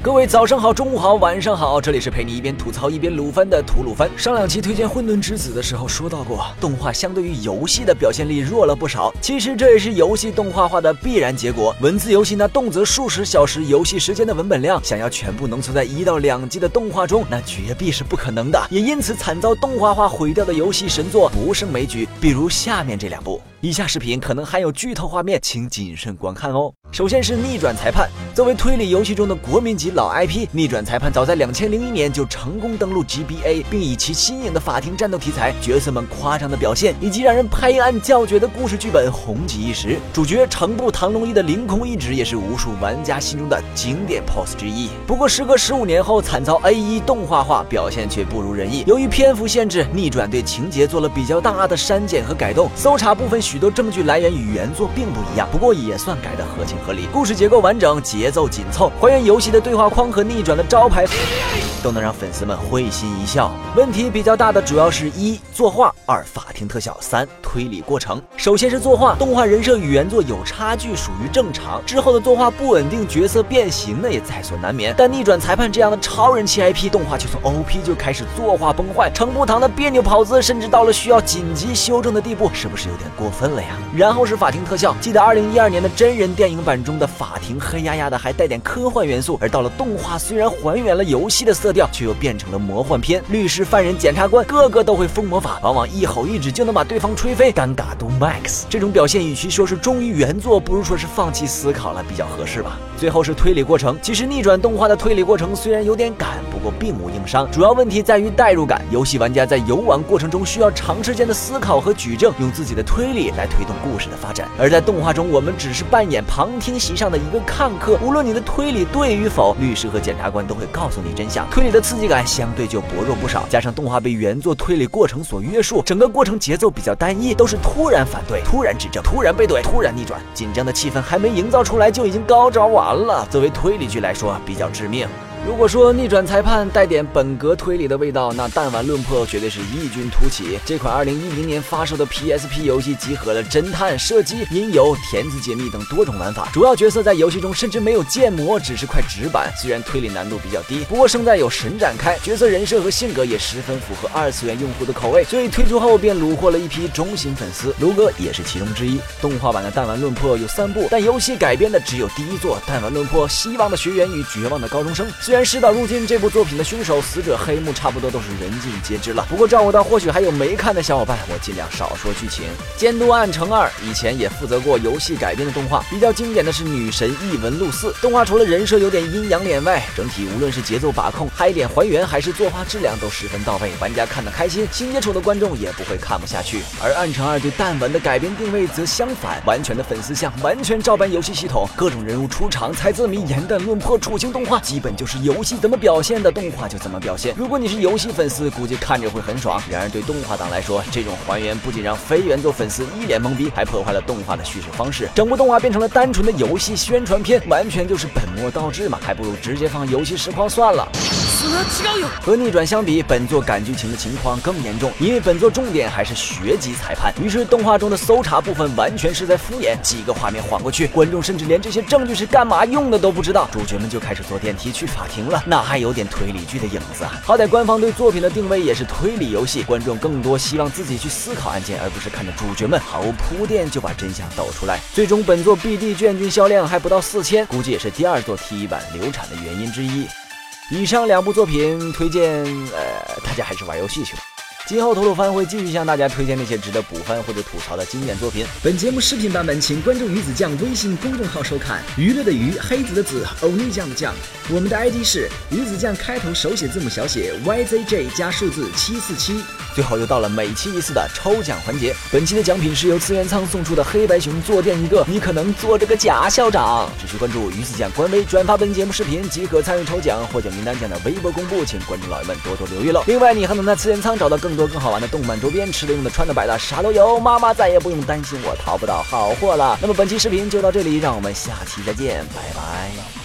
各位早上好，中午好，晚上好，这里是陪你一边吐槽一边鲁番的吐鲁番。上两期推荐《混沌之子》的时候说到过，动画相对于游戏的表现力弱了不少。其实这也是游戏动画化的必然结果。文字游戏那动辄数十小时游戏时间的文本量，想要全部浓缩在一到两季的动画中，那绝壁是不可能的。也因此，惨遭动画化毁掉的游戏神作不胜枚举。比如下面这两部。以下视频可能含有剧透画面，请谨慎观看哦。首先是逆转裁判，作为推理游戏中的国民级老 IP，逆转裁判早在两千零一年就成功登陆 GBA，并以其新颖的法庭战斗题材、角色们夸张的表现以及让人拍案叫绝的故事剧本红极一时。主角程部唐龙一的凌空一指也是无数玩家心中的经典 pose 之一。不过时隔十五年后，惨遭 A1 动画化，表现却不如人意。由于篇幅限制，逆转对情节做了比较大的删减和改动，搜查部分。许多证据来源与原作并不一样，不过也算改得合情合理。故事结构完整，节奏紧凑，还原游戏的对话框和逆转的招牌。都能让粉丝们会心一笑。问题比较大的主要是一作画，二法庭特效，三推理过程。首先是作画，动画人设与原作有差距，属于正常。之后的作画不稳定，角色变形呢也在所难免。但逆转裁判这样的超人气 IP，动画就从 OP 就开始作画崩坏，程步堂的别扭跑姿甚至到了需要紧急修正的地步，是不是有点过分了呀？然后是法庭特效，记得2012年的真人电影版版中的法庭黑压压的，还带点科幻元素，而到了动画虽然还原了游戏的色。色调却又变成了魔幻片，律师、犯人、检察官个个都会疯魔法，往往一吼一指就能把对方吹飞，尴尬度 max。这种表现与其说是忠于原作，不如说是放弃思考了，比较合适吧。最后是推理过程，其实逆转动画的推理过程虽然有点赶，不过并无硬伤，主要问题在于代入感。游戏玩家在游玩过程中需要长时间的思考和举证，用自己的推理来推动故事的发展，而在动画中，我们只是扮演旁听席上的一个看客，无论你的推理对与否，律师和检察官都会告诉你真相。推理的刺激感相对就薄弱不少，加上动画被原作推理过程所约束，整个过程节奏比较单一，都是突然反对、突然指证、突然被怼、突然逆转，紧张的气氛还没营造出来就已经高潮完了。作为推理剧来说，比较致命。如果说逆转裁判带点本格推理的味道，那弹丸论破绝对是异军突起。这款2010年发售的 PSP 游戏集合了侦探、射击、音游、填字解密等多种玩法。主要角色在游戏中甚至没有建模，只是块纸板。虽然推理难度比较低，不过胜在有神展开，角色人设和性格也十分符合二次元用户的口味，所以推出后便虏获了一批忠心粉丝。卢哥也是其中之一。动画版的弹丸论破有三部，但游戏改编的只有第一座《弹丸论破：希望的学员与绝望的高中生》。虽然事到如今，这部作品的凶手死者黑幕差不多都是人尽皆知了。不过照顾到或许还有没看的小伙伴，我尽量少说剧情。监督暗城二以前也负责过游戏改编的动画，比较经典的是女神异闻录四。动画除了人设有点阴阳脸外，整体无论是节奏把控、嗨点还原，还是作画质量都十分到位，玩家看得开心，新接触的观众也不会看不下去。而暗城二对弹丸的改编定位则相反，完全的粉丝向，完全照搬游戏系统，各种人物出场、猜字谜、颜弹论破、处刑动画，基本就是游戏。怎么表现的动画就怎么表现。如果你是游戏粉丝，估计看着会很爽。然而对动画党来说，这种还原不仅让非原作粉丝一脸懵逼，还破坏了动画的叙事方式。整部动画变成了单纯的游戏宣传片，完全就是本末倒置嘛！还不如直接放游戏实况算了。和逆转相比，本作赶剧情的情况更严重，因为本作重点还是学级裁判。于是动画中的搜查部分完全是在敷衍，几个画面晃过去，观众甚至连这些证据是干嘛用的都不知道。主角们就开始坐电梯去法庭了。那还有点推理剧的影子啊！好歹官方对作品的定位也是推理游戏，观众更多希望自己去思考案件，而不是看着主角们毫无铺垫就把真相抖出来。最终本作 BD 卷均销量还不到四千，估计也是第二座 T 版流产的原因之一。以上两部作品推荐，呃，大家还是玩游戏去吧。今后吐鲁番会继续向大家推荐那些值得补番或者吐槽的经典作品。本节目视频版本，请关注鱼子酱微信公众号收看。娱乐的娱，黑子的子，欧尼酱的酱。我们的 ID 是鱼子酱，开头手写字母小写 YZJ 加数字七四七。最后又到了每期一次的抽奖环节，本期的奖品是由资源仓送出的黑白熊坐垫一个，你可能坐着个假校长。只需关注鱼子酱官微，转发本节目视频即可参与抽奖，获奖名单将在微博公布，请观众老爷们多多留意喽。另外，你还能在资源仓找到更多更好玩的动漫周边，吃的用的穿的摆的啥都有，妈妈再也不用担心我淘不到好货了。那么本期视频就到这里，让我们下期再见，拜拜。